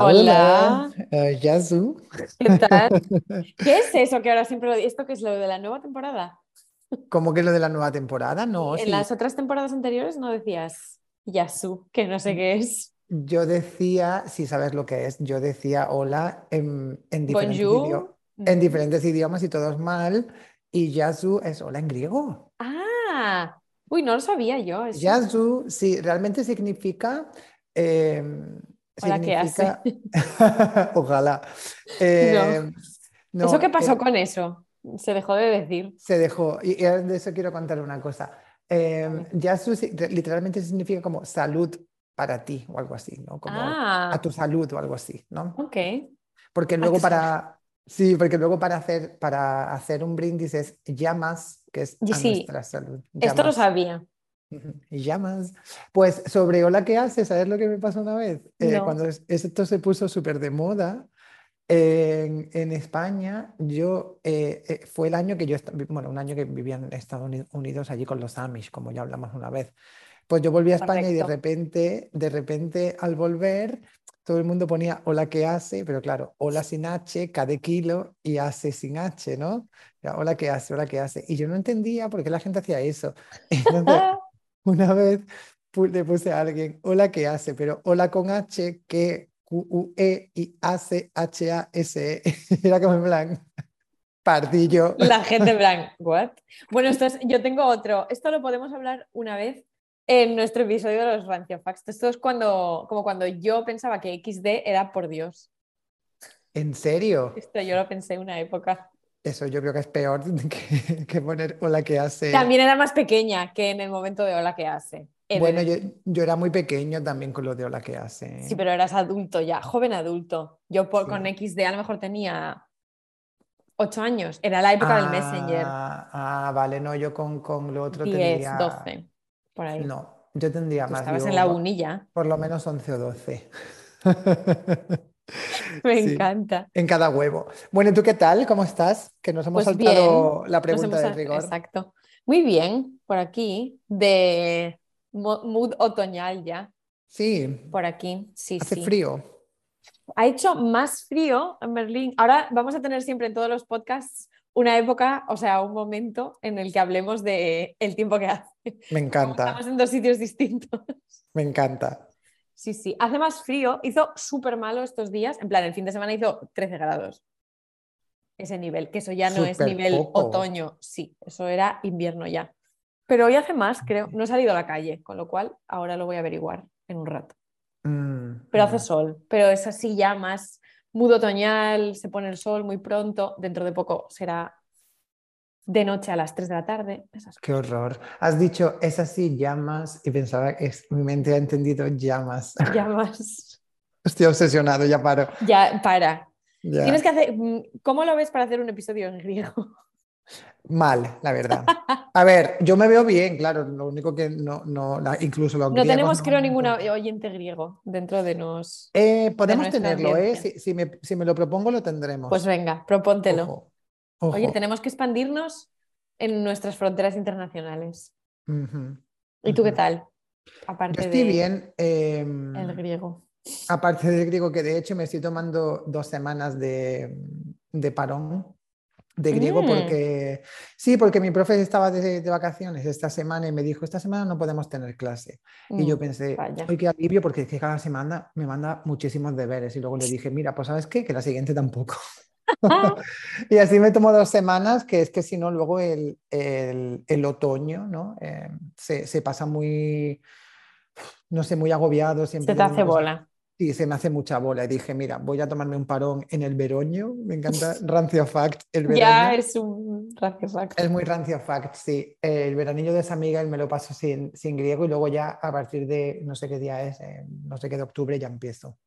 Hola, Hola. eh, Yasu. ¿Qué tal? ¿Qué es eso que ahora siempre lo ¿Esto qué es lo de la nueva temporada? ¿Cómo que lo de la nueva temporada? No, En sí. las otras temporadas anteriores no decías Yasu, que no sé qué es. Yo decía, si sabes lo que es, yo decía hola en, en diferentes en diferentes idiomas y todos mal. Y Yasu es hola en griego. Ah, uy, no lo sabía yo. Eso. Yasu, sí, realmente significa. eh, Hola, ¿qué significa. Ojalá. Eh, no, ¿Eso qué pasó eh, con eso? Se dejó de decir. Se dejó. Y, y de eso quiero contar una cosa. Eh. Yasu literalmente significa como salud para ti o algo así, ¿no? Como Ah, a tu salud o algo así, ¿no? ok. Porque A luego para, sí, porque luego para hacer, para hacer un brindis es llamas, que es Y a sí, nuestra salud. Esto lo sabía. Y llamas. Pues sobre hola, ¿qué haces? ¿Sabes lo que me pasó una vez? Eh, No. cuando es- esto se puso súper de moda en, en España, yo eh, eh, fue el año que yo, bueno, un año que vivía en Estados Uni- Unidos allí con los Amish, como ya hablamos una vez. Pues yo volví a España y de repente, de repente al volver, todo el mundo ponía hola, ¿qué hace? Pero claro, hola sin H, de kilo y hace sin H, ¿no? Era, Hola, ¿qué hace? Hola, ¿qué hace? Y yo no entendía por qué la gente hacía eso. Entonces, una vez le puse a alguien, hola, ¿qué hace? Pero hola con H, que Q-U-E y hace H-A-S-E. Era como en plan, pardillo. La gente en plan, ¿what? Bueno, esto es, yo tengo otro. Esto lo podemos hablar una vez en nuestro episodio de los Rancio Facts. Esto es cuando, como cuando yo pensaba que XD era por Dios. ¿En serio? Esto yo lo pensé en una época. Eso yo creo que es peor que, que poner hola, ¿qué hace? También era más pequeña que en el momento de hola que hace. Bueno, yo, yo era muy pequeño también con lo de hola, ¿qué hace? Sí, pero eras adulto ya, joven adulto. Yo por, Sí. con XD a lo mejor tenía ocho años. Era la época del Messenger. Ah, ah, vale, no, yo con, con lo otro 10, tendría... 12, por ahí. No, yo tendría Tú más, estabas en la por- uni ya. por lo menos 11 o 12. Me Sí. encanta. En cada huevo. Bueno, ¿y tú qué tal? ¿Cómo estás? Que nos hemos Pues saltado la pregunta hemos de rigor. Exacto. Muy bien, por aquí, de mo- mood otoñal ya, Sí, por aquí. Sí, hace sí. frío. Ha hecho más frío en Berlín. Ahora vamos a tener siempre en todos los podcasts una época, o sea, un momento en el que hablemos de el tiempo que hace. Me encanta, Estamos en dos sitios distintos. me encanta. Sí, sí. Hace más frío. Hizo súper malo estos días. En plan, el fin de semana hizo 13 grados. Ese nivel, que eso ya no es nivel poco. otoño. Sí, eso era invierno ya. Pero hoy hace más, creo. No he salido a la calle, con lo cual ahora lo voy a averiguar en un rato. Mm, Pero hace mm. sol. Pero es así ya más mudo otoñal, se pone el sol muy pronto. Dentro de poco será de noche a las 3 de la tarde. Esas Qué horror. Has dicho, es así, llamas, y pensaba que mi mente ha entendido llamas. más. Estoy obsesionado, ya paro. Ya, para. Ya. Tienes que hacer. mm, ¿Cómo lo ves para hacer un episodio en griego? Mal, la verdad. A ver, yo me veo bien, claro, lo único que no, no la- incluso los No griegos tenemos, no- creo, ninguna oyente griego dentro de nos. Eh, podemos tenerlo, ¿eh? Si, si me, si me lo propongo, lo tendremos. Pues venga, propóntelo. Ojo, ojo. Oye, tenemos que expandirnos en nuestras fronteras internacionales. Ujú, ¿Y tú qué tal? Yo Aparte estoy de bien. em, el griego. aparte del griego, que de hecho me estoy tomando dos semanas de, de parón de griego Mm. porque sí, porque mi profe estaba de, de vacaciones esta semana y me dijo, esta semana no podemos tener clase. Y yo Mm, pensé, hoy qué alivio porque es que cada semana me manda muchísimos deberes. Y luego le dije, mira, pues sabes qué, que la siguiente tampoco. Y así me tomo dos semanas, que es que si no, luego el, el- el otoño, ¿no? Eh, se, se pasa muy, no sé, muy agobiado. Siempre Se te hace bola. Sí, se me hace mucha bola. Y dije, mira, voy a tomarme un parón en el veroño. Me encanta Rancio Fact, el veroño. Ya es un rancio fact. Es muy rancio fact, sí. Eh, el veranillo de San Miguel me lo paso sin, sin griego y luego ya a partir de no sé qué día es, eh, no sé qué de octubre ya empiezo.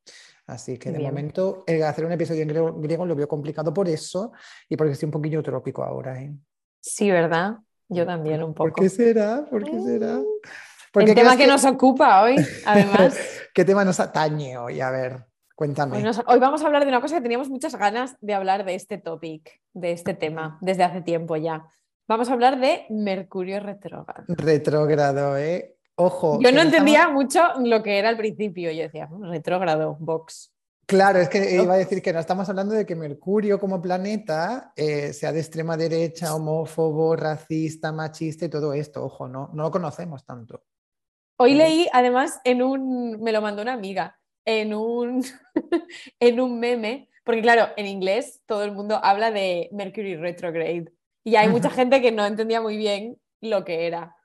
Así que de Bien. momento eh, hacer un episodio en griego, griego lo veo complicado por eso y porque estoy un poquillo trópico ahora. ¿eh? Sí, ¿verdad? Yo también un ¿Por poco. qué será? ¿Por qué será? Mm. ¿Por qué El tema que nos ocupa hoy, además. ¿Qué tema nos atañe hoy? A ver, cuéntame. Hoy, nos- hoy vamos a hablar de una cosa que teníamos muchas ganas de hablar de este topic, de este tema, desde hace tiempo ya. Vamos a hablar de Mercurio retrógrado. Retrógrado, ¿eh? Ojo. Yo no estamos- entendía mucho lo que era al principio. Yo decía, "Mm, retrógrado, box. Claro, es que iba a decir que no estamos hablando de que Mercurio como planeta eh, sea de extrema derecha, homófobo, racista, machista y todo esto. Ojo, no, no lo conocemos tanto. Hoy leí, además, en un, me lo mandó una amiga, en un, en un meme, porque claro, en inglés todo el mundo habla de Mercury retrograde y hay mucha gente que no entendía muy bien lo que era.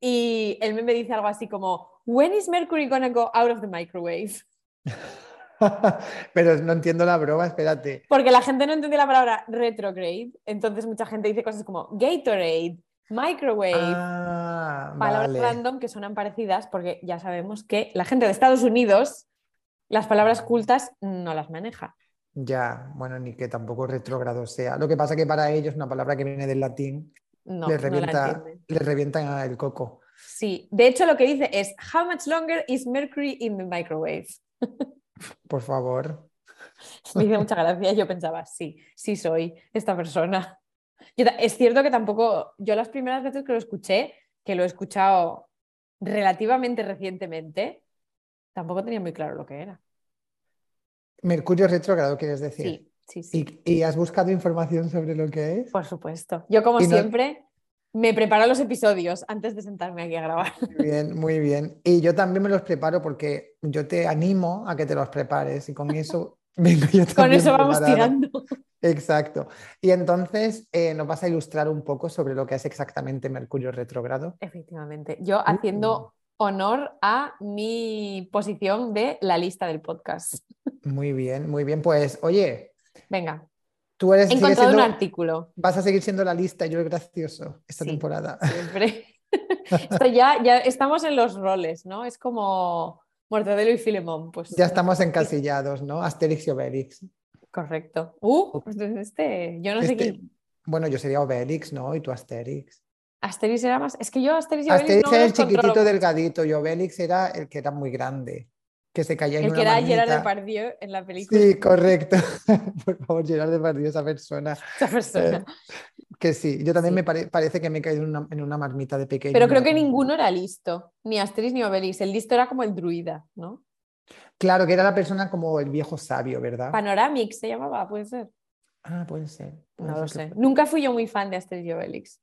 Y el meme dice algo así como, When is Mercury gonna go out of the microwave? Pero no entiendo la broma, espérate. Porque la gente no entendía la palabra retrograde, entonces mucha gente dice cosas como Gatorade, microwave, Ah, palabras vale. random que suenan parecidas porque ya sabemos que la gente de Estados Unidos las palabras cultas no las maneja. Ya, bueno, ni que tampoco retrógrado sea. Lo que pasa que para ellos una palabra que viene del latín No, la revienta, les revienta el coco. Sí, de hecho lo que dice es How much longer is mercury in the microwave? Por favor. Me hizo mucha gracia. Yo pensaba, sí, sí soy esta persona. Yo es cierto que tampoco, yo las primeras veces que lo escuché, que lo he escuchado relativamente recientemente, tampoco tenía muy claro lo que era. Mercurio retrógrado, quieres decir. Sí, sí, sí, ¿Y, y has buscado información sobre lo que es? por supuesto. Yo como no- siempre me preparo los episodios antes de sentarme aquí a grabar. Muy bien, muy bien. Y yo también me los preparo porque yo te animo a que te los prepares y con eso vengo yo Con también eso vamos preparada. tirando. Exacto. Y entonces eh, nos vas a ilustrar un poco sobre lo que es exactamente Mercurio retrógrado. Efectivamente. Yo haciendo honor a mi posición de la lista del podcast. Muy bien, muy bien. Pues oye, Venga, tú eres he encontrado un artículo. vas a seguir siendo la lista yo el gracioso esta Sí. temporada. Siempre. Esto ya, ya estamos en los roles, ¿no? Es como Mortadelo y Filemón. Pues, Ya estamos encasillados, ¿no? Asterix y Obelix. Correcto. Uh, pues este, yo no sé Este- quién. Bueno, yo sería Obelix, ¿no? Y tú Asterix. Asterix era más. Es que yo Asterix y Obelix Asterix no era el chiquitito delgadito y Obelix era el que era muy grande, que se caía en El una que era Gerard. Depardieu en la película. Sí, correcto. Por favor, Gerard Depardieu, esa persona. Esa persona. Que sí, yo también Sí. me pare- parece que me he caído en una, en una marmita de pequeño. Pero creo que ninguno era listo. Ni Asterix ni Obelix. El listo era como el druida, ¿no? Claro, que era la persona como el viejo sabio, ¿verdad? Panoramix se llamaba, puede ser. Ah, puede ser. puede No lo ser sé. fue- Nunca fui yo muy fan de Asterix y Obelix.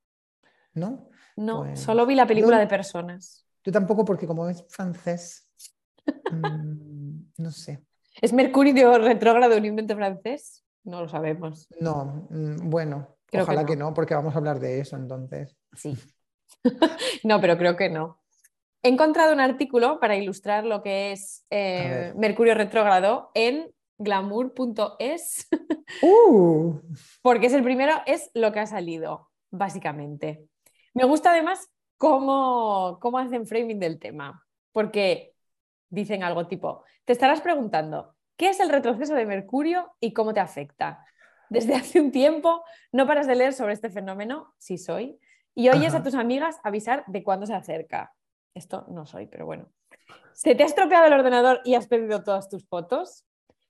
¿No? No, Pues, solo vi la película yo- de personas. Yo tampoco, porque como es francés, no sé. ¿Es Mercurio retrógrado un invento francés? No lo sabemos. No, mm, bueno, Creo que ojalá no. que no, porque vamos a hablar de eso entonces. Sí. no, pero creo que no. He encontrado un artículo para ilustrar lo que es eh. Mercurio retrógrado en glamour.es, ¡Uh! porque es el primero, es lo que ha salido, básicamente. Me gusta además cómo, cómo hacen framing del tema, porque dicen algo tipo, te estarás preguntando, ¿qué es el retroceso de Mercurio y cómo te afecta? Desde hace un tiempo no paras de leer sobre este fenómeno, sí soy, y oyes Ajá. a tus amigas avisar de cuándo se acerca. Esto no soy, pero bueno. ¿Se te ha estropeado el ordenador y has perdido todas tus fotos?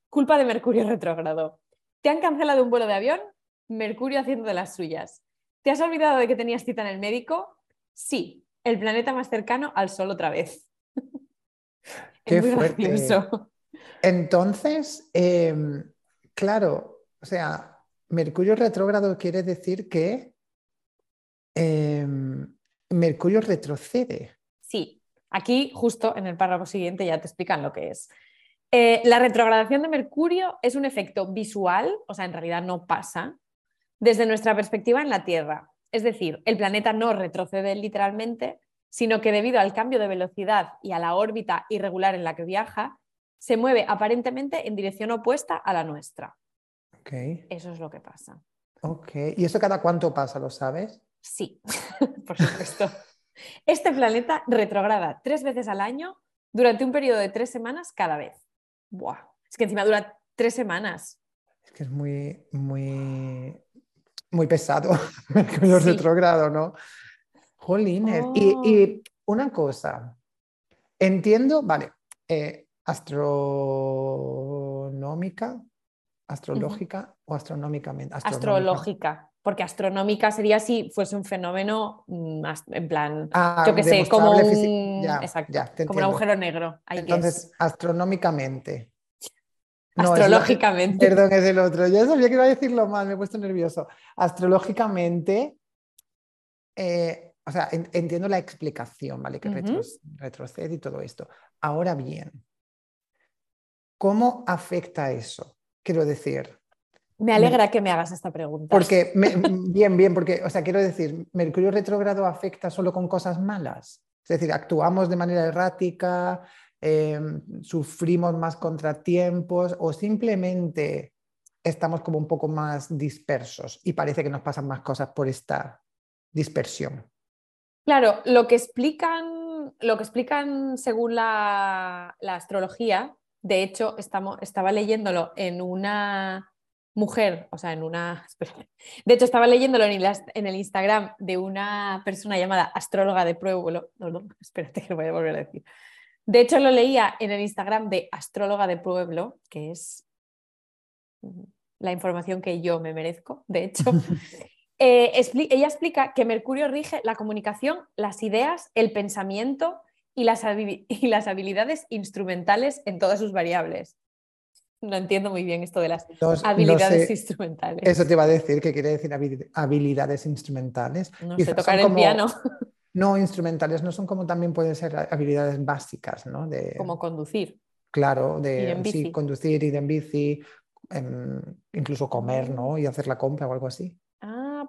Culpa de Mercurio retrógrado. ¿Te han cancelado un vuelo de avión? Mercurio haciendo de las suyas. ¿Te has olvidado de que tenías cita en el médico? Sí, el planeta más cercano al Sol otra vez. Qué es muy fuerte. gracioso. Entonces, em, claro, o sea, Mercurio retrógrado quiere decir que em, Mercurio retrocede. Sí, aquí justo en el párrafo siguiente ya te explican lo que es. Eh, la retrogradación de Mercurio es un efecto visual, o sea, en realidad no pasa, desde nuestra perspectiva en la Tierra. Es decir, el planeta no retrocede literalmente, sino que debido al cambio de velocidad y a la órbita irregular en la que viaja, se mueve aparentemente en dirección opuesta a la nuestra. Ok, Eso es lo que pasa. ok. ¿Y eso cada cuánto pasa, lo sabes? Sí, por supuesto. Este planeta retrograda tres veces al año durante un periodo de tres semanas cada vez. Buah, es que encima dura tres semanas. Es que es muy, muy, muy pesado Mercurio Sí. retrógrado, ¿no? Jolines. Y, Oh. y una cosa, entiendo, vale, eh, astronómica, astrológica o astronómicamente. Astronómica. Astrológica, porque astronómica sería si fuese un fenómeno mm, en plan, Ah, yo qué sé, como un, Ya, exacto, ya, como un agujero negro. que. Entonces, astronómicamente. No, es lo- Astrológicamente. Perdón, es el otro. Yo sabía que iba a decirlo mal, me he puesto nervioso. Astrológicamente, eh, o sea, en- entiendo la explicación, ¿vale? Que retrocede y todo esto. Ahora bien, ¿cómo afecta eso? Quiero decir, Me alegra que me hagas esta pregunta. porque, me- bien, bien, porque, o sea, quiero decir, ¿Mercurio retrógrado afecta solo con cosas malas? Es decir, actuamos de manera errática, eh, sufrimos más contratiempos o simplemente estamos como un poco más dispersos y parece que nos pasan más cosas por esta dispersión. Claro, lo que explican, lo que explican según la, la astrología, de hecho, estamos, estaba leyéndolo en una mujer, o sea, en una. De hecho, estaba leyéndolo en el, Instagram de una persona llamada astróloga de pueblo. Espérate que lo voy a volver a decir. De hecho, lo leía en el Instagram de astróloga de pueblo, que es mm, la información que yo me merezco, de hecho. Eh, expli- ella explica que Mercurio rige la comunicación, las ideas, el pensamiento y las, y las habilidades instrumentales en todas sus variables. No entiendo muy bien esto de las No- no habilidades sé, instrumentales. Eso te iba a decir, que quiere decir habi- habilidades instrumentales. no sé, Quizás tocar el como- piano, No, instrumentales no son como también pueden ser habilidades básicas, ¿no? De, como conducir. Claro, de sí, conducir, ir en bici, em, incluso comer, ¿no? Y hacer la compra o algo así.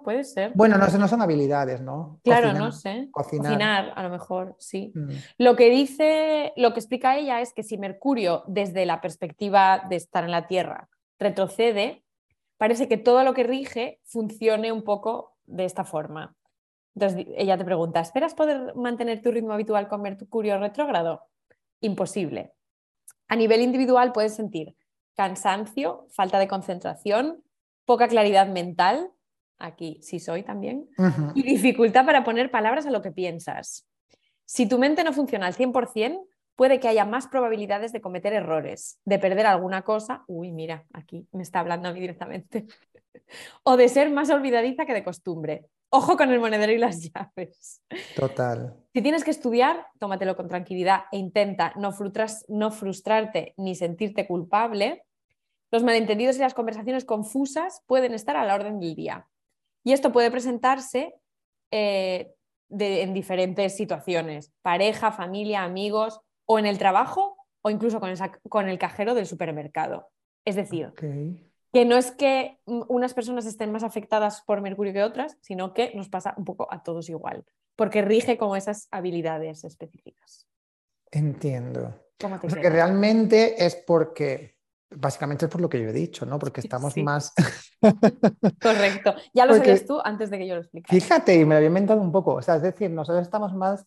Puede ser. Bueno, no, sé, no son habilidades, ¿no? claro, Cocinar, no sé. cocinar. Cocinar, a lo mejor, sí. mm, Lo que dice, lo que explica ella es que si Mercurio, desde la perspectiva de estar en la Tierra, retrocede, parece que todo lo que rige funcione un poco de esta forma. Entonces ella te pregunta, ¿esperas poder mantener tu ritmo habitual con Mercurio retrógrado? Imposible. A nivel individual puedes sentir cansancio, falta de concentración, poca claridad mental, aquí sí soy también, y dificultad para poner palabras a lo que piensas. Si tu mente no funciona al 100%, puede que haya más probabilidades de cometer errores, de perder alguna cosa, uy, mira, aquí me está hablando a mí directamente, o de ser más olvidadiza que de costumbre. Ojo con el monedero y las llaves. Total. Si tienes que estudiar, tómatelo con tranquilidad e intenta no, frustras- no frustrarte ni sentirte culpable. Los malentendidos y las conversaciones confusas pueden estar a la orden del día. Y esto puede presentarse eh, de- en diferentes situaciones, pareja, familia, amigos, o en el trabajo, o incluso con el, sac- con el cajero del supermercado. Es decir, que no es que unas personas estén más afectadas por Mercurio que otras, sino que nos pasa un poco a todos igual, porque rige como esas habilidades específicas. Entiendo. ¿Cómo te O sea que realmente es porque, básicamente es por lo que yo he dicho, ¿no? Porque estamos Sí. más... Correcto. Ya lo Porque- sabías tú antes de que yo lo explicara. Fíjate, y me lo había inventado un poco. O sea, es decir, nosotros estamos más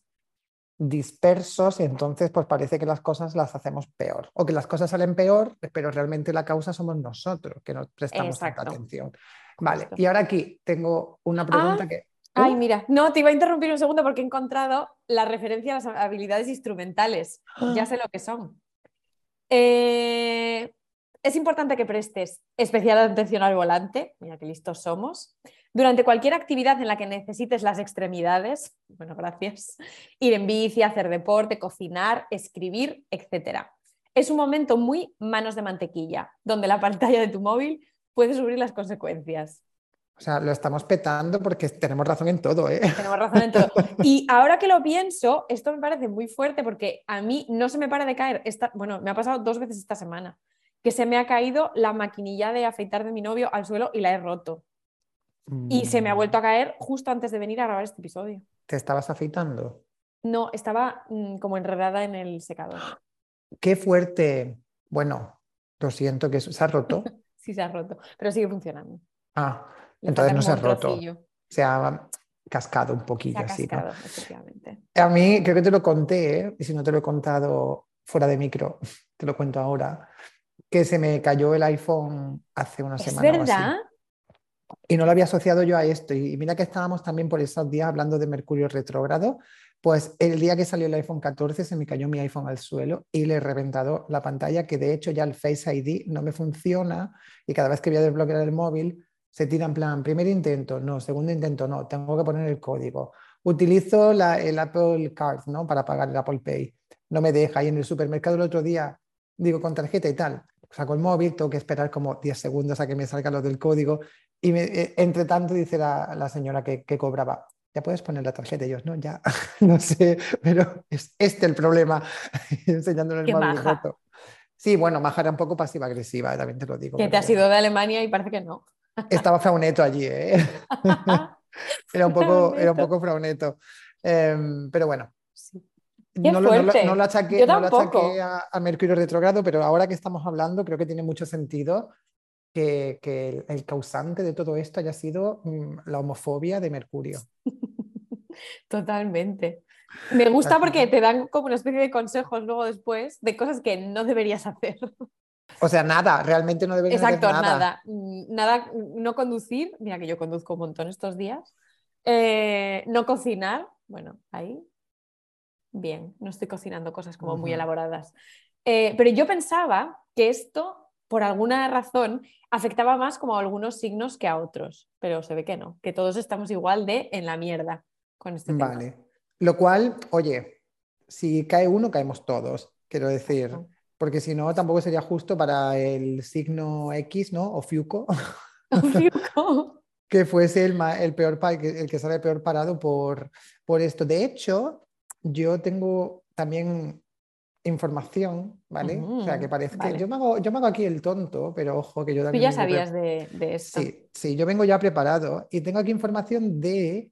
dispersos y entonces pues parece que las cosas las hacemos peor. O que las cosas salen peor, pero realmente la causa somos nosotros, que no prestamos tanta atención. Vale, y ahora aquí tengo una pregunta Ah, que... Ay, Uh, mira, no, te iba a interrumpir un segundo porque he encontrado la referencia a las habilidades instrumentales. Ya sé lo que son. Eh, es importante que prestes especial atención al volante, mira qué listos somos, durante cualquier actividad en la que necesites las extremidades, bueno, gracias, ir en bici, hacer deporte, cocinar, escribir, etc. Es un momento muy manos de mantequilla, donde la pantalla de tu móvil puede sufrir las consecuencias. O sea, lo estamos petando porque tenemos razón en todo, ¿eh? Tenemos razón en todo. Y ahora que lo pienso, esto me parece muy fuerte porque a mí no se me para de caer. Esta, bueno, me ha pasado dos veces esta semana que se me ha caído la maquinilla de afeitar de mi novio al suelo y la he roto. Y se me ha vuelto a caer justo antes de venir a grabar este episodio. ¿Te estabas afeitando? No, estaba mm, como enredada en el secador. Qué fuerte. Bueno, lo siento que se ha roto. Sí, se ha roto, pero sigue funcionando. Ah, Le entonces no se ha roto. trocillo. Se ha cascado un Se poquillo ha así, ¿no? cascado, efectivamente. A mí, creo que te lo conté, ¿eh? y si no te lo he contado fuera de micro, te lo cuento ahora, que se me cayó el iPhone hace una ¿Es semana. o así. verdad? Y no lo había asociado yo a esto. Y mira que estábamos también por esos días hablando de Mercurio retrógrado. Pues el día que salió el iPhone 14 se me cayó mi iPhone al suelo y le he reventado la pantalla, que de hecho ya el Face ID no me funciona y cada vez que voy a desbloquear el móvil se tira en plan, primer intento, no, segundo intento, no, tengo que poner el código. Utilizo la- el Apple Card, ¿no? Para pagar el Apple Pay. No me deja. Y en el supermercado el otro día, digo, con tarjeta y tal. Saco el móvil, tengo que esperar como 10 segundos a que me salga lo del código y eh, entre tanto dice la, señora que, cobraba, ya puedes poner la tarjeta. Y yo, no, ya, no sé, pero es este el problema, enseñándole el móvil roto. Sí, bueno, Maja era un poco pasiva-agresiva, también te lo digo. Que te has ido de Alemania y parece que no. Estaba frauneto allí, ¿eh? era, un poco, era un poco frauneto. Em, pero bueno, no, lo, no, achaqué, a, Mercurio retrogrado, pero ahora que estamos hablando, creo que tiene mucho sentido que, el, causante de todo esto haya sido mm, la homofobia de Mercurio. Totalmente. Me gusta porque te dan como una especie de consejos luego después de cosas que no deberías hacer. O sea, nada, realmente no deberías hacer nada. nada. Mm, nada, no conducir, mira que yo conduzco un montón estos días. Eh, no cocinar, bueno, ahí bien, no estoy cocinando cosas como muy elaboradas. Eh, pero yo pensaba que esto, por alguna razón, afectaba más como a algunos signos que a otros, pero se ve que no, que todos estamos igual de en la mierda con este tema. Vale. Lo cual, oye, si cae uno, caemos todos, quiero decir, porque si no, tampoco sería justo para el signo X, ¿no? O Fiuco. que fuese el, el peor el que sale peor parado por, por esto. De hecho, yo tengo también información, ¿vale? o sea, que parece que yo me, hago, yo me hago aquí el tonto, pero ojo que yo también... Tú ya sabías de, de, esto. Sí, sí, yo vengo ya preparado y tengo aquí información de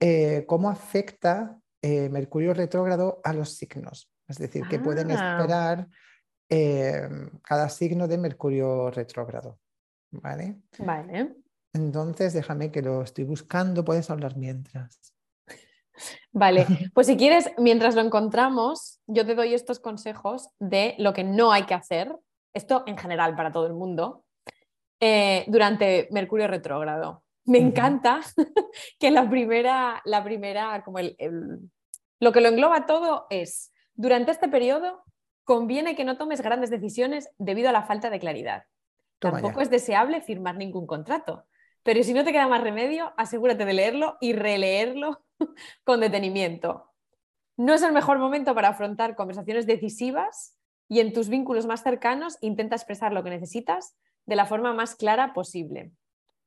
eh, cómo afecta eh, Mercurio retrógrado a los signos. Es decir, que pueden ah. esperar eh, cada signo de Mercurio retrógrado. ¿Vale? Vale. Entonces, déjame que lo estoy buscando, puedes hablar mientras. Vale, pues si quieres, mientras lo encontramos, yo te doy estos consejos de lo que no hay que hacer, esto en general para todo el mundo, eh, durante Mercurio retrógrado. Me encanta que la primera, la primera, como el, lo que lo engloba todo es, durante este periodo conviene que no tomes grandes decisiones debido a la falta de claridad. Tampoco es deseable firmar ningún contrato. Pero si no te queda más remedio, asegúrate de leerlo y releerlo con detenimiento. No es el mejor momento para afrontar conversaciones decisivas y en tus vínculos más cercanos intenta expresar lo que necesitas de la forma más clara posible.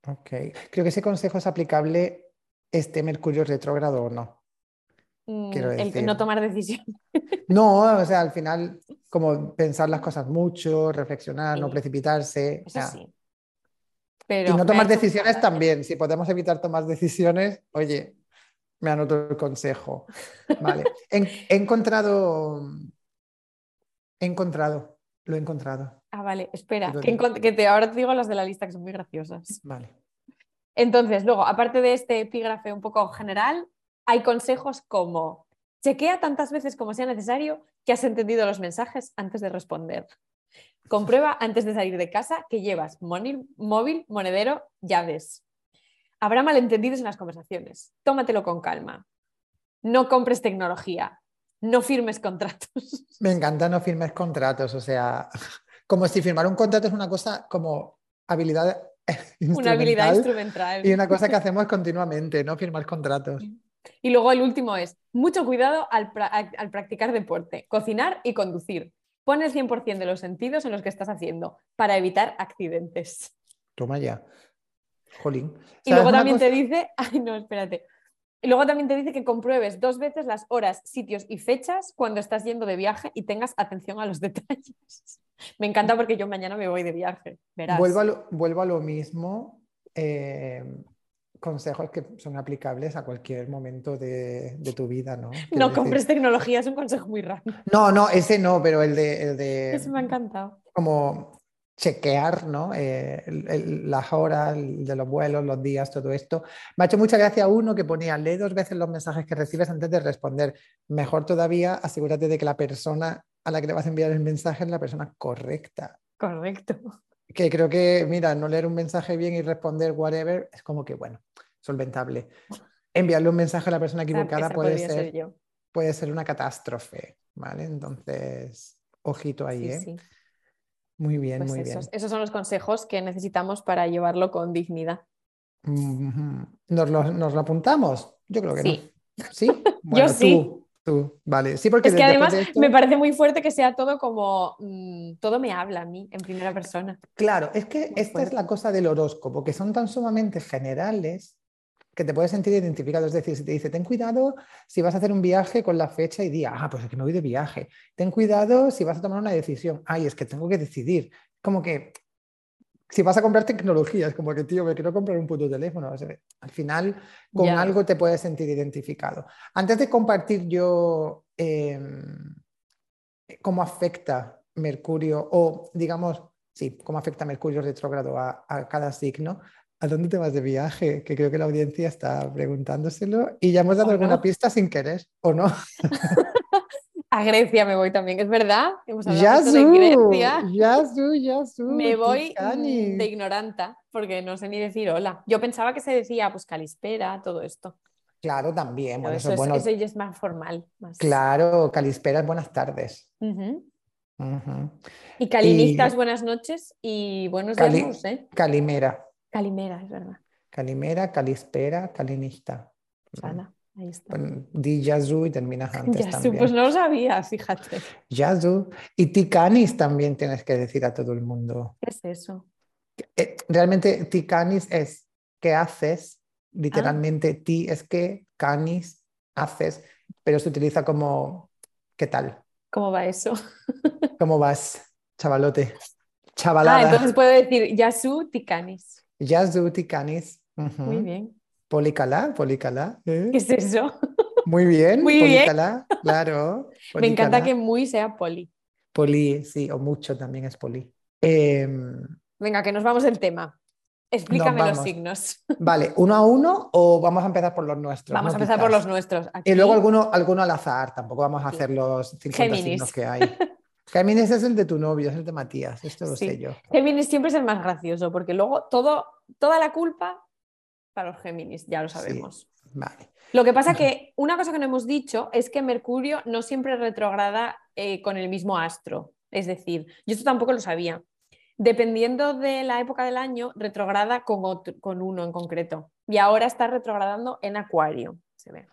Ok, creo que ese consejo es aplicable este Mercurio retrógrado o no. Mm, el no tomar decisiones. No, o sea, al final, como pensar las cosas mucho, reflexionar, no precipitarse. Eso sí. Y no tomar decisiones también. Si podemos evitar tomar decisiones, oye, me anoto el consejo. Vale. he, encontrado. He encontrado. Lo he encontrado. Ah, vale, espera. Que, te, ahora te digo las de la lista que son muy graciosas. Vale. Entonces, luego, aparte de este epígrafe un poco general, hay consejos como chequea tantas veces como sea necesario que has entendido los mensajes antes de responder. Comprueba antes de salir de casa que llevas móvil, monedero, llaves. Habrá malentendidos en las conversaciones. Tómatelo con calma. No compres tecnología. No firmes contratos. Me encanta no firmes contratos. O sea, como si firmar un contrato es una cosa como habilidad una habilidad instrumental. Y una cosa que hacemos continuamente, no firmar contratos. Y luego el último es, mucho cuidado al, al practicar deporte, cocinar y conducir. Pon el 100% de los sentidos en los que estás haciendo para evitar accidentes. Toma ya. Y luego también te dice, ay no, espérate. Y luego también te dice que compruebes dos veces las horas, sitios y fechas cuando estás yendo de viaje y tengas atención a los detalles. Me encanta porque yo mañana me voy de viaje. Vuelvo, a lo, vuelvo a lo mismo. Eh, consejos que son aplicables a cualquier momento de, tu vida, ¿no? no compres tecnología, es un consejo muy raro. No, no, ese no, pero el de... El de Eso me ha encantado. Como chequear ¿no? Eh, las horas de los vuelos, los días, todo esto. Me ha hecho mucha gracia uno que ponía, lee dos veces los mensajes que recibes antes de responder. Mejor todavía, asegúrate de que la persona a la que le vas a enviar el mensaje es la persona correcta. Correcto. Que creo que, mira, no leer un mensaje bien y responder whatever es como que, bueno, solventable. Enviarle un mensaje a la persona equivocada puede ser, puede ser una catástrofe, ¿vale? Entonces, ojito ahí, ¿eh? Muy bien, pues muy bien. Esos son los consejos que necesitamos para llevarlo con dignidad. ¿Nos lo, apuntamos? Yo creo que sí. ¿Sí? Yo sí. Tú, vale. Sí, porque Es que además esto- me parece muy fuerte que sea todo como, mm, todo me habla a mí en primera persona. Claro, es que Muy esta es la cosa del horóscopo, que son tan sumamente generales que te puedes sentir identificado. Es decir, si te dice, ten cuidado si vas a hacer un viaje con la fecha y día, ah, pues es que me voy de viaje. Ten cuidado si vas a tomar una decisión, ay, es que tengo que decidir. Como que si vas a comprar tecnología, es como que, tío, me quiero comprar un puto teléfono. O sea, al final, con algo te puedes sentir identificado. Antes de compartir yo em, cómo afecta Mercurio, o digamos, sí, cómo afecta Mercurio retrógrado a, a cada signo, ¿a dónde te vas de viaje? Que creo que la audiencia está preguntándoselo y ya hemos dado ¿O alguna no? pista sin querer, ¿o no? A Grecia me voy también, es verdad. Hemos hablado de Grecia. ¡Yasu, yasu! Me voy mm, de ignoranta porque no sé ni decir hola. Yo pensaba que se decía pues calispera, todo esto. Claro, también. Bueno, eso, eso, es, bueno, eso ya es más formal. más- claro, Calispera, buenas tardes. Y calinistas, Y- buenas noches y buenos Cali- días, sé. Calimera, Calimera, es verdad. Calimera, Calispera, Calinista. Sala, ahí está. Di Yazoo y terminas antes Ya, también. pues no lo sabía, fíjate. Yazoo. Y Tikanis también tienes que decir a todo el mundo. ¿Qué es eso? Eh, realmente Tikanis es ¿qué haces? Ah. Literalmente ti es que, canis, haces, pero se utiliza como ¿qué tal? ¿Cómo va eso? ¿Cómo vas, chavalote? Ah, Chavalada. entonces puedo decir Yasu Tikanis. Yazoo, Tikanis. Muy bien. Policalá, policalá. ¿eh? ¿Qué es eso? Muy bien, Muy bien. policalá, claro. Me encanta que muy sea poli. Poli, sí, o mucho también es poli. Em, Venga, que nos vamos del tema. Explícame los signos. vale, uno a uno o vamos a empezar por los nuestros. Vamos ¿no? a empezar por los nuestros. Y luego alguno, alguno al azar, tampoco vamos a hacer los 50 Géminis. signos que hay. Géminis es el de tu novio, es el de Matías, esto lo Sí. sé yo. Géminis siempre es el más gracioso, porque luego todo, toda la culpa para los Géminis, ya lo Sí. sabemos. Vale. Lo que pasa que una cosa que no hemos dicho es que Mercurio no siempre retrograda eh, con el mismo astro. Es decir, yo esto tampoco lo sabía. Dependiendo de la época del año, retrograda con, otro- con uno en concreto. Y ahora está retrogradando en Acuario, se ve.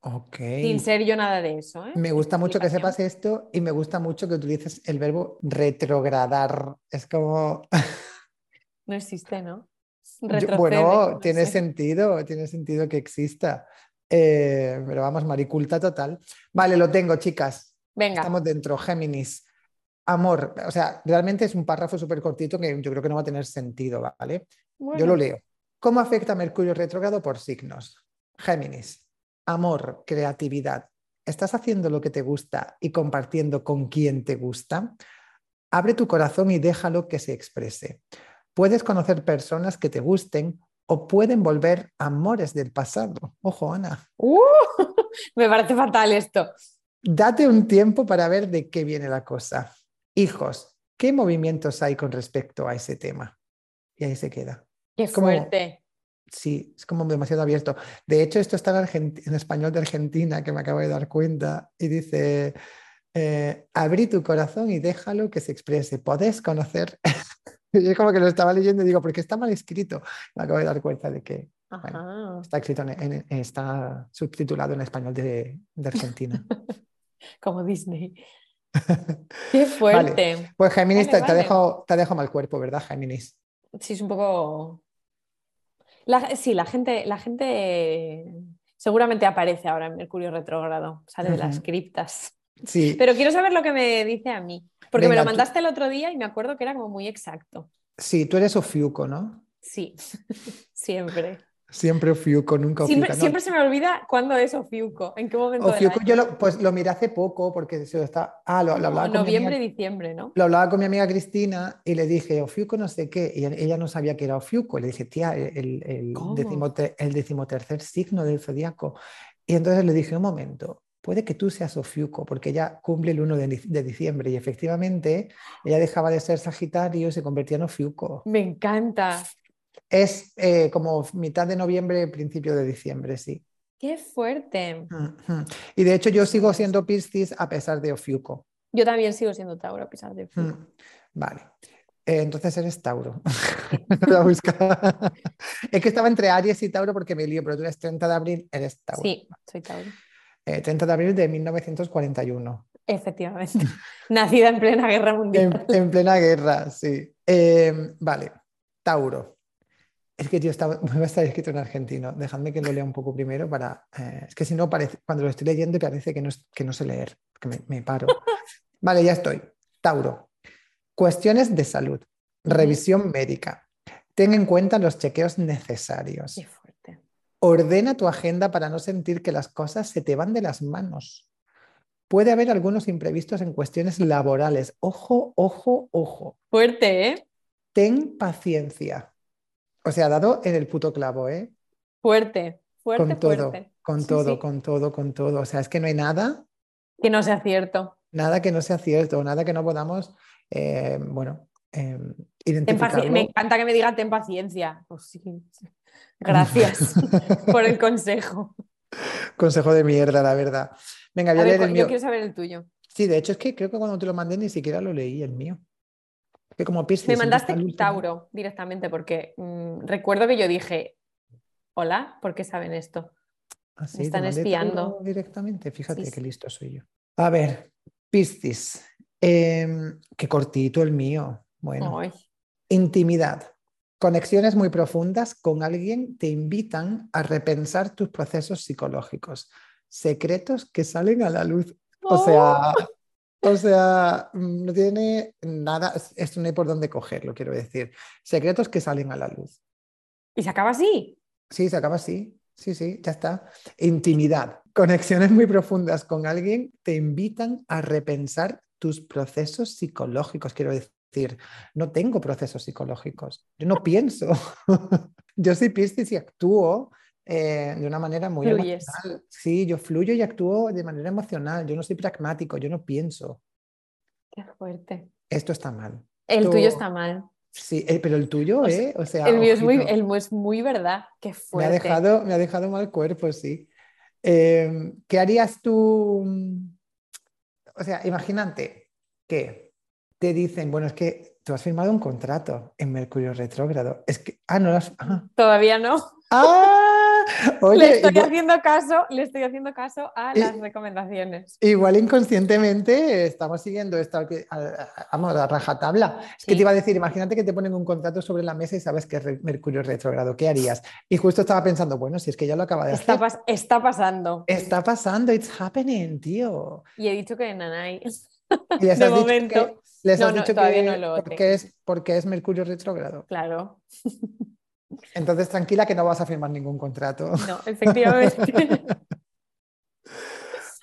Ok. Sin ser yo nada de eso. ¿eh? Me gusta mucho que sepas esto y me gusta mucho que utilices el verbo retrogradar. Es como... No existe, ¿no? Yo- bueno, no tiene sé. sentido, tiene sentido que exista. Eh, pero vamos, mariculta total. Vale, lo tengo, chicas. Venga, Estamos dentro, Géminis. Amor, o sea, realmente es un párrafo súper cortito que yo creo que no va a tener sentido, ¿vale? Yo lo leo. ¿Cómo afecta Mercurio retrógrado por signos? Géminis. Amor, creatividad. ¿Estás haciendo lo que te gusta y compartiendo con quien te gusta? Abre tu corazón y déjalo que se exprese. Puedes conocer personas que te gusten o pueden volver amores del pasado. Ojo, Ana. ¡Uh! me parece fatal esto. Date un tiempo para ver de qué viene la cosa. Hijos, ¿qué movimientos hay con respecto a ese tema? Y ahí se queda. Qué como- fuerte. Sí, es como demasiado abierto. De hecho, esto está en, Argent- en español de Argentina, que me acabo de dar cuenta, y dice, eh, abrí tu corazón y déjalo que se exprese. Podés conocer. y es como que lo estaba leyendo y digo, ¿por qué está mal escrito? Me acabo de dar cuenta de que está escrito en, en- está subtitulado en español de, de Argentina. Como Disney. Qué fuerte. Pues Géminis, Vale, te, te vale. dejo, te dejo mal cuerpo, ¿verdad, Géminis? Sí, es un poco. La- sí, la gente, la gente seguramente aparece ahora en Mercurio retrógrado, sale de las criptas. Sí, Pero quiero saber lo que me dice a mí, porque me lo tú- mandaste el otro día y me acuerdo que era como muy exacto. sí, tú eres Ofiuco, ¿no? Sí, siempre. Siempre Ofiuco, nunca Ofiuco. Siempre, siempre se me olvida cuándo es Ofiuco, en qué momento. Ofiuco, yo lo, pues lo miré hace poco porque se lo está. Ah, lo, lo hablaba Como con mi noviembre, amiga, diciembre, ¿no? lo hablaba con mi amiga Cristina y le dije, Ofiuco no sé qué, y ella no sabía que era Ofiuco. Le dije, tía, el, el, el decimotercer signo del zodiaco. Y entonces le dije, un momento, puede que tú seas Ofiuco, porque ella cumple el 1 de, dic- de diciembre y efectivamente ella dejaba de ser Sagitario y se convertía en Ofiuco. Me encanta. Es eh, como mitad de noviembre, principio de diciembre, sí. Qué fuerte. Y de hecho yo sigo siendo Piscis a pesar de Ofiuco. Yo también sigo siendo Tauro a pesar de Ofiuco. Vale. Eh, entonces eres Tauro. Es que estaba entre Aries y Tauro porque me lío, pero tú eres 30 de abril, eres Tauro. Sí, soy Tauro. Eh, 30 de abril de 1941. Efectivamente. Nacida en plena guerra mundial. En, en plena guerra, sí. Eh, vale, Tauro. Es que, tío, estaba, me va a estar escrito en argentino. Dejadme que lo lea un poco primero para... eh, es que si no, parece, cuando lo estoy leyendo parece que no, es- que no sé leer, que me, me paro. Vale, ya estoy. Tauro. Cuestiones de salud. Revisión médica. Ten en cuenta los chequeos necesarios. Ordena tu agenda para no sentir que las cosas se te van de las manos. Puede haber algunos imprevistos en cuestiones laborales. Ojo, ojo, ojo. Fuerte, ¿eh? Ten paciencia. O sea, dado en el puto clavo, ¿eh? Fuerte, fuerte, Con todo, fuerte. con Sí, todo, sí. con todo, con todo. O sea, es que no hay nada, Que no sea cierto. nada que no sea cierto, nada que no podamos, eh, bueno, eh, identificarlo. Me encanta que me diga ten paciencia. Pues sí. Gracias por el consejo. Consejo de mierda, la verdad. Venga, voy a, A ver, leer el yo mío. quiero saber el tuyo. Sí, de hecho es que creo que cuando te lo mandé ni siquiera lo leí el mío. Que como Piscis Me mandaste. Tauro directamente porque mm, recuerdo que yo dije, hola, ¿por qué saben esto? Ah, Me están espiando. Directamente. Fíjate Sí, qué listo soy yo. A ver, Piscis. Em, qué cortito el mío. Bueno, Ay, intimidad. Conexiones muy profundas con alguien te invitan a repensar tus procesos psicológicos. Secretos que salen a la luz. O sea, o sea, mm, no tiene nada, es- esto no hay por dónde cogerlo, quiero decir. Secretos que salen a la luz. Y se acaba así. Sí, se acaba así. Sí, sí, ya está. Intimidad. Conexiones muy profundas con alguien te invitan a repensar tus procesos psicológicos. Quiero decir, no tengo procesos psicológicos. Yo no pienso. Yo soy Piscis y actúo eh, de una manera muy Fluyes. emocional. Sí, yo fluyo y actúo de manera emocional. Yo no soy pragmático, yo no pienso. Qué fuerte. Esto está mal. El Tú- tuyo está mal. Sí, eh, pero el tuyo, O sea, ¿eh? O sea, El mío es muy, el mío es muy verdad. Qué Me ha fuerte. dejado, me ha dejado mal cuerpo, sí. Eh, ¿qué harías tú? O sea, imagínate que te dicen, bueno, es que tú has firmado un contrato en Mercurio retrógrado. Es que, ah, no lo has. Ah, Todavía no. ¡Ah! le Oye, estoy igual, haciendo caso, le estoy haciendo caso a las recomendaciones. igual inconscientemente estamos siguiendo esto que- a, a- vamos, a rajatabla. Es que te iba a decir, imagínate que te ponen un contrato sobre la mesa y sabes que es Mercurio retrógrado. ¿Qué harías? Y justo estaba pensando, bueno, si es que ya lo acaba de Está, hacer. pas- está pasando. Está pasando, it's happening, tío. Y he dicho que Nanay. Y les De has dicho momento. que, les No, has no, dicho todavía que no lo porque, tengo. es, porque es Mercurio retrógrado. Claro. Entonces, tranquila que no vas a firmar ningún contrato. No, efectivamente.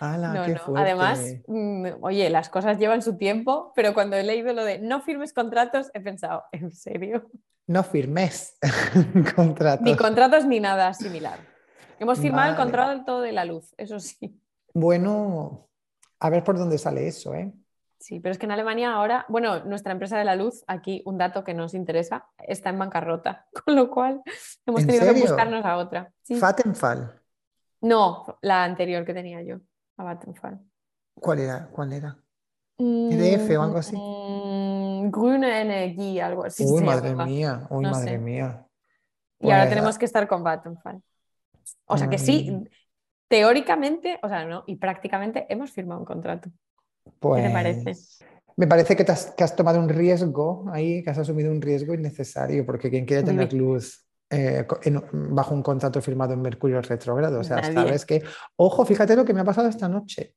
¡Hala, No, qué no. Además, mm, oye, las cosas llevan su tiempo, pero cuando he leído lo de no firmes contratos, he pensado, ¿en serio? No firmes contratos. Ni contratos ni nada similar. Hemos firmado el contrato de la luz, eso sí. Bueno, a ver por dónde sale eso, ¿eh? Sí, pero es que en Alemania ahora, bueno, nuestra empresa de la luz, aquí un dato que nos interesa, está en bancarrota, con lo cual hemos ¿En tenido que buscarnos a otra. Sí. Vattenfall. No, la anterior que tenía yo, a Vattenfall. ¿Cuál era? ¿Cuál era? EDF o algo así. Mm, Grüne Energie, algo así. Uy, madre mía, uy, No madre sé. mía. Y ahora Pues, tenemos que estar con Vattenfall. O sea que sí, Mm. Teóricamente, o sea, no, y prácticamente hemos firmado un contrato. pues, te parece? Me parece que, te has, que has tomado un riesgo ahí, que has asumido un riesgo innecesario, porque quien quiere tener luz eh, en- bajo un contrato firmado en Mercurio retrógrado, o sea, Nadie. sabes que, ojo, fíjate lo que me ha pasado esta noche.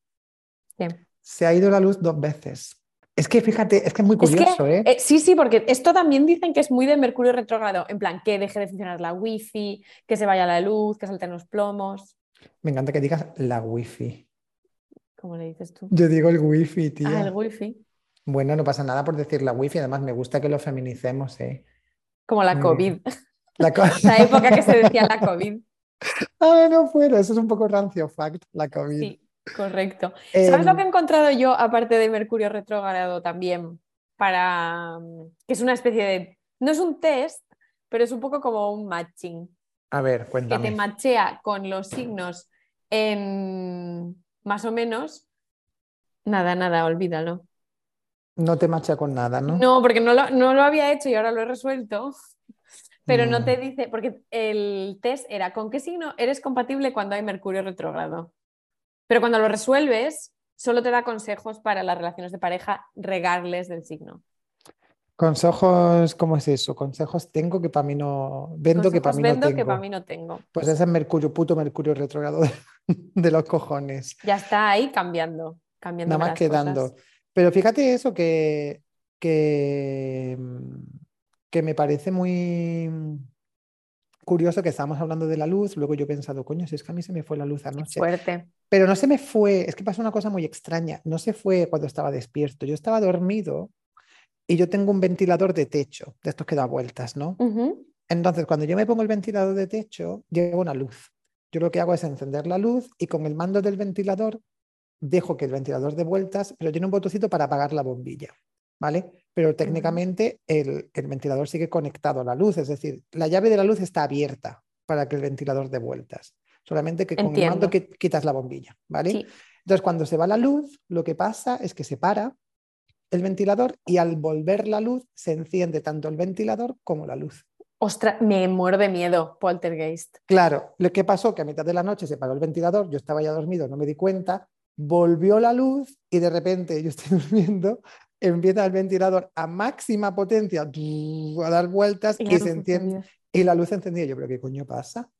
¿Qué? Se ha ido la luz dos veces. Es que fíjate, es que es muy Es que, curioso, ¿eh? eh, sí, sí, porque esto también dicen que es muy de Mercurio retrógrado, en plan, que deje de funcionar la wifi, que se vaya la luz, que salten los plomos. Me encanta que digas la wifi. ¿Cómo le dices tú? Yo digo el wifi, tía. Ah, el wifi. Bueno, no pasa nada por decir la wifi, además me gusta que lo feminicemos, ¿eh? Como la Muy COVID. La, co- La época que se decía la COVID. Ah, no puedo, eso es un poco rancio, fact, la COVID. Sí, correcto. ¿Sabes lo Em, que he encontrado yo, aparte de Mercurio retrógrado también? Para. mm, que es una especie de. No es un test, pero es un poco como un matching. A ver, Que cuéntame. te machea con los signos en. más o menos. Nada, nada, olvídalo. No te macha con nada, ¿no? No, porque no lo, no lo había hecho y ahora lo he resuelto. Pero no Mm. te dice, porque el test era con qué signo eres compatible cuando hay Mercurio retrógrado. Pero cuando lo resuelves, solo te da consejos para las relaciones de pareja, regarles del signo. Consejos, ¿cómo es eso? Consejos tengo que para mí no. Vendo que para mí no tengo. que para mí no tengo. Pues ese es Mercurio, puto Mercurio retrógrado de, de los cojones. Ya está ahí cambiando, cambiando Nada más quedando. Pero fíjate eso que, que, que me parece muy curioso que estábamos hablando de la luz, luego yo he pensado, coño, si es que a mí se me fue la luz anoche. Fuerte. Pero no se me fue, es que pasó una cosa muy extraña, no se fue cuando estaba despierto, yo estaba dormido y yo tengo un ventilador de techo, de estos que da vueltas, ¿no? Entonces, cuando yo me pongo el ventilador de techo, lleva una luz. Yo lo que hago es encender la luz y con el mando del ventilador dejo que el ventilador dé vueltas, pero tiene un botoncito para apagar la bombilla, ¿vale? Pero técnicamente el, el ventilador sigue conectado a la luz, es decir, la llave de la luz está abierta para que el ventilador dé vueltas. Solamente que con el mando qui- quitas la bombilla, ¿vale? Sí. Entonces, cuando se va la luz, lo que pasa es que se para el ventilador y al volver la luz se enciende tanto el ventilador como la luz. Ostras, me muero de miedo, poltergeist. Claro, lo que pasó que a mitad de la noche se paró el ventilador, yo estaba ya dormido, no me di cuenta, volvió la luz y de repente yo estoy durmiendo, empieza el ventilador a máxima potencia a dar vueltas Y se enciende y la luz encendida. Yo, pero ¿qué coño pasa?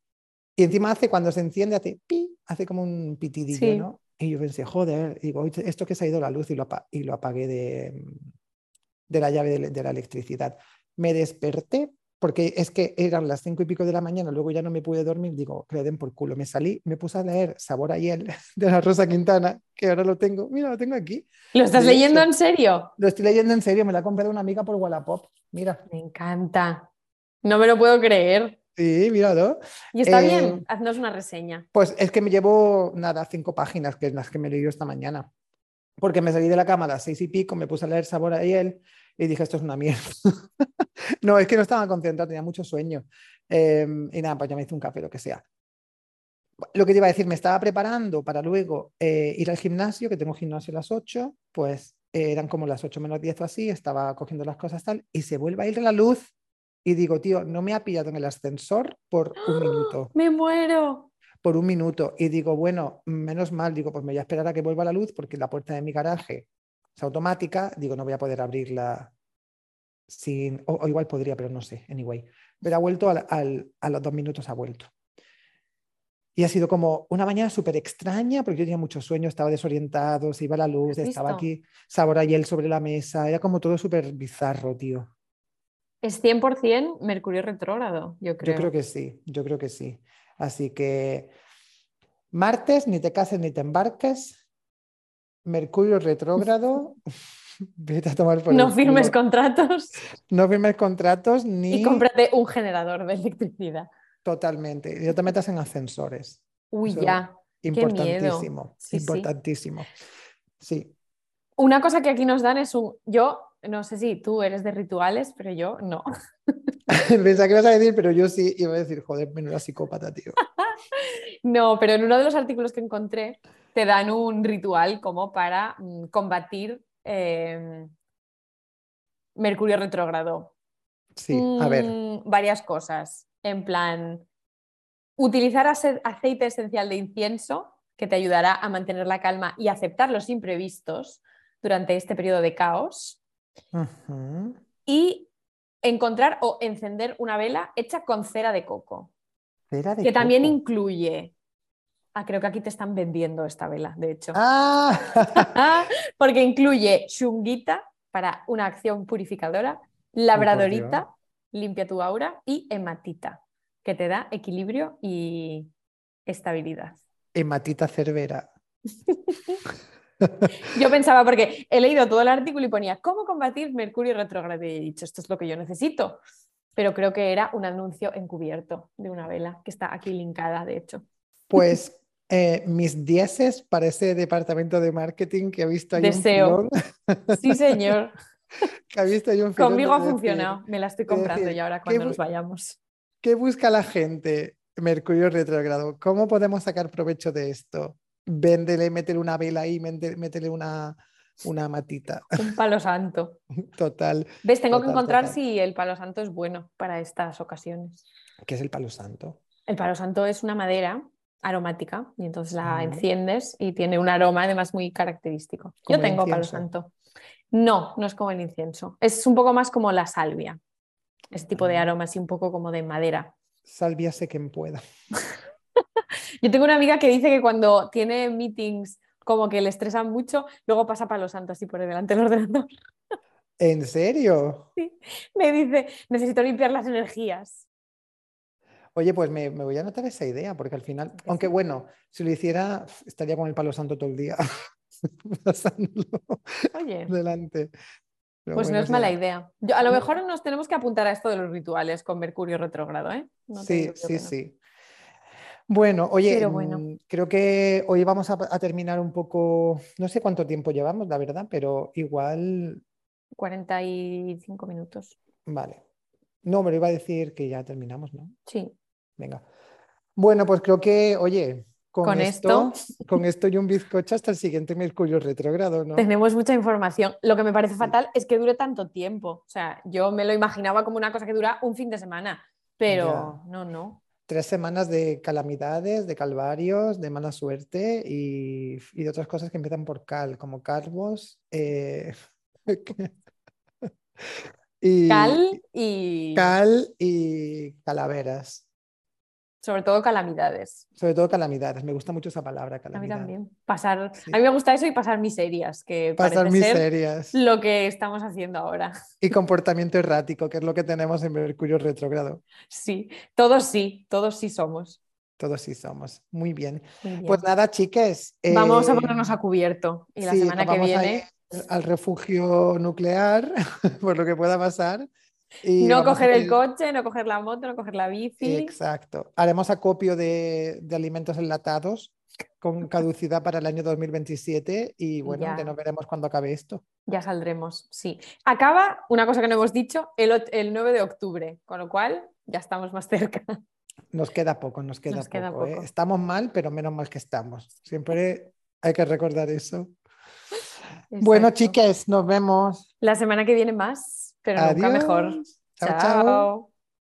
Y encima hace, cuando se enciende, hace pi, hace como un pitidillo, Sí. ¿no? Y yo pensé, joder, digo, "Oye, esto que se ha ido la luz y lo, y lo apagué de, de la llave de, la- de la electricidad. Me desperté porque es que eran las cinco y pico de la mañana, luego ya no me pude dormir, digo, que le den por culo. Me salí, me puse a leer Sabor a hiel de la Rosa Quintana, que ahora lo tengo, mira, lo tengo aquí. ¿Lo estás De leyendo hecho. en serio? Lo estoy leyendo en serio, me la ha comprado una amiga por Wallapop. Mira, Me encanta. No me lo puedo creer. Sí, míralo. Y está Eh, bien, haznos una reseña. Pues es que me llevo, nada, cinco páginas, que es las que me he leído esta mañana. Porque me salí de la cama a las seis y pico, me puse a leer Sabor a hiel y dije, esto es una mierda. no, es que no estaba concentrado, tenía mucho sueño. Eh, y nada, pues ya me hice un café, lo que sea. Lo que te iba a decir, me estaba preparando para luego eh, ir al gimnasio, que tengo gimnasio a las 8, pues eh, eran como las 8 menos 10 o así, estaba cogiendo las cosas tal, y se vuelve a ir la luz. Y digo, tío, no me ha pillado en el ascensor por un minuto Me muero. por un minuto y digo, bueno, menos mal, digo, pues me voy a esperar a que vuelva la luz porque la puerta de mi garaje es automática, digo, no voy a poder abrirla sin, o, o igual podría, pero no sé, anyway. Pero ha vuelto al- al- a los dos minutos, ha vuelto. Y ha sido como una mañana súper extraña porque yo tenía mucho sueño, estaba desorientado, se iba la luz, ¿Has estaba aquí sabor a hiel sobre la mesa, era como todo súper bizarro, tío. Es 100% Mercurio retrógrado, yo creo. Yo creo que sí, yo creo que sí. Así que martes, ni te cases ni te embarques. Mercurio retrógrado. Vete a tomar por no firmes culo. contratos No firmes contratos ni y cómprate un generador de electricidad. totalmente. Y no te metas en ascensores. Uy, Eso- ya. miedo. Importantísimo. Sí, sí. importantísimo. Sí. Una cosa que aquí nos dan es un. Yo, no sé si tú eres de rituales, pero yo no. Pensaba que ibas a decir, pero yo sí iba a decir, joder, menuda psicópata, tío. No, pero en uno de los artículos que encontré te dan un ritual como para mm, combatir eh, Mercurio retrógrado. Sí, a ver. Mm, varias cosas. En plan, utilizar ace- aceite esencial de incienso que te ayudará a mantener la calma y aceptar los imprevistos durante este periodo de caos. Y encontrar o encender una vela hecha con cera de coco, Cera de que también incluye... Ah, creo que aquí te están vendiendo esta vela, de hecho. Ah, Ah, porque incluye shunguita para una acción purificadora, labradorita, limpia tu aura, y hematita, que te da equilibrio y estabilidad. hematita cervera. Yo pensaba, porque he leído todo el artículo y ponía, ¿cómo combatir Mercurio retrógrado? Y he dicho, esto es lo que yo necesito. Pero creo que era un anuncio encubierto de una vela, que está aquí linkada, de hecho. Pues eh, mis dieces para ese departamento de marketing que ha visto ahí Deseo. un Sí, señor. que ha visto ahí un filón Conmigo ha decir, funcionado. Me la estoy comprando decir, y ahora ¿qué cuando nos vayamos. ¿Qué busca la gente? Mercurio retrógrado. ¿Cómo podemos sacar provecho de esto? Véndele, métele una vela ahí, métele una, una matita. Un palo santo. Total. ¿Ves? Tengo que encontrar total. si el palo santo es bueno para estas ocasiones. ¿Qué es el palo santo? El palo santo es una madera aromática y entonces la enciendes y tiene un aroma además muy característico. Yo tengo palo santo. No, no es como el incienso. Es un poco más como la salvia. Ese tipo de aroma así un poco como de madera. Sálviase quien pueda. Yo tengo una amiga que dice que cuando tiene meetings como que le estresan mucho, luego pasa palo santo así por delante del ordenador. ¿En serio? Me dice, necesito limpiar las energías. Oye, pues me, me voy a anotar esa idea, porque al final, Que aunque sí. bueno, si lo hiciera, estaría con el palo santo todo el día, Oye, delante. Pero pues no es mala sí. idea. Yo, a lo mejor nos tenemos que apuntar a esto de los rituales con Mercurio retrógrado, ¿eh? No Sí, sí, no. sí. Bueno, oye, Pero bueno. mm, creo que hoy vamos a, a terminar un poco, no sé cuánto tiempo llevamos, la verdad, pero igual, 45 minutos. vale. No, me lo iba a decir que ya terminamos, ¿no? Sí. Venga. Bueno, pues creo que, oye, con, Con esto, con esto y un bizcocho hasta el siguiente Mercurio retrógrado, ¿no? Tenemos mucha información. Lo que me parece fatal es que dure tanto tiempo. O sea, yo me lo imaginaba como una cosa que dura un fin de semana, pero no, no. Tres semanas de calamidades, de calvarios, de mala suerte y, y de otras cosas que empiezan por cal, como calvos. eh, y, Cal y cal y calaveras. Sobre todo calamidades. Sobre todo calamidades. Me gusta mucho esa palabra, A mí calamidad. también. Pasar, Sí. a mí me gusta eso y pasar miserias, que Pasar ser miserias. lo que estamos haciendo ahora. Y comportamiento errático, que es lo que tenemos en Mercurio retrógrado. Sí, todos sí, todos sí somos. Todos sí somos. Muy bien. Muy bien. Pues nada, chiques. Vamos a eh, ponernos a cubierto y la sí, semana que vamos a viene al refugio nuclear, por lo que pueda pasar. Y no coger el coche, no coger la moto, no coger la bici. Exacto. Haremos acopio de, de alimentos enlatados con caducidad para el año 2027 y bueno, ya. nos veremos cuando acabe esto. Ya saldremos, sí. Acaba, una cosa que no hemos dicho, el, el 9 de octubre, con lo cual ya estamos más cerca. Nos queda poco, nos queda Nos queda poco. ¿eh? poco. Estamos mal, pero menos mal que estamos. Siempre hay que recordar eso. Bueno, chiques, nos vemos. La semana que viene más, pero nunca mejor. Adiós. chao. chao. Chao.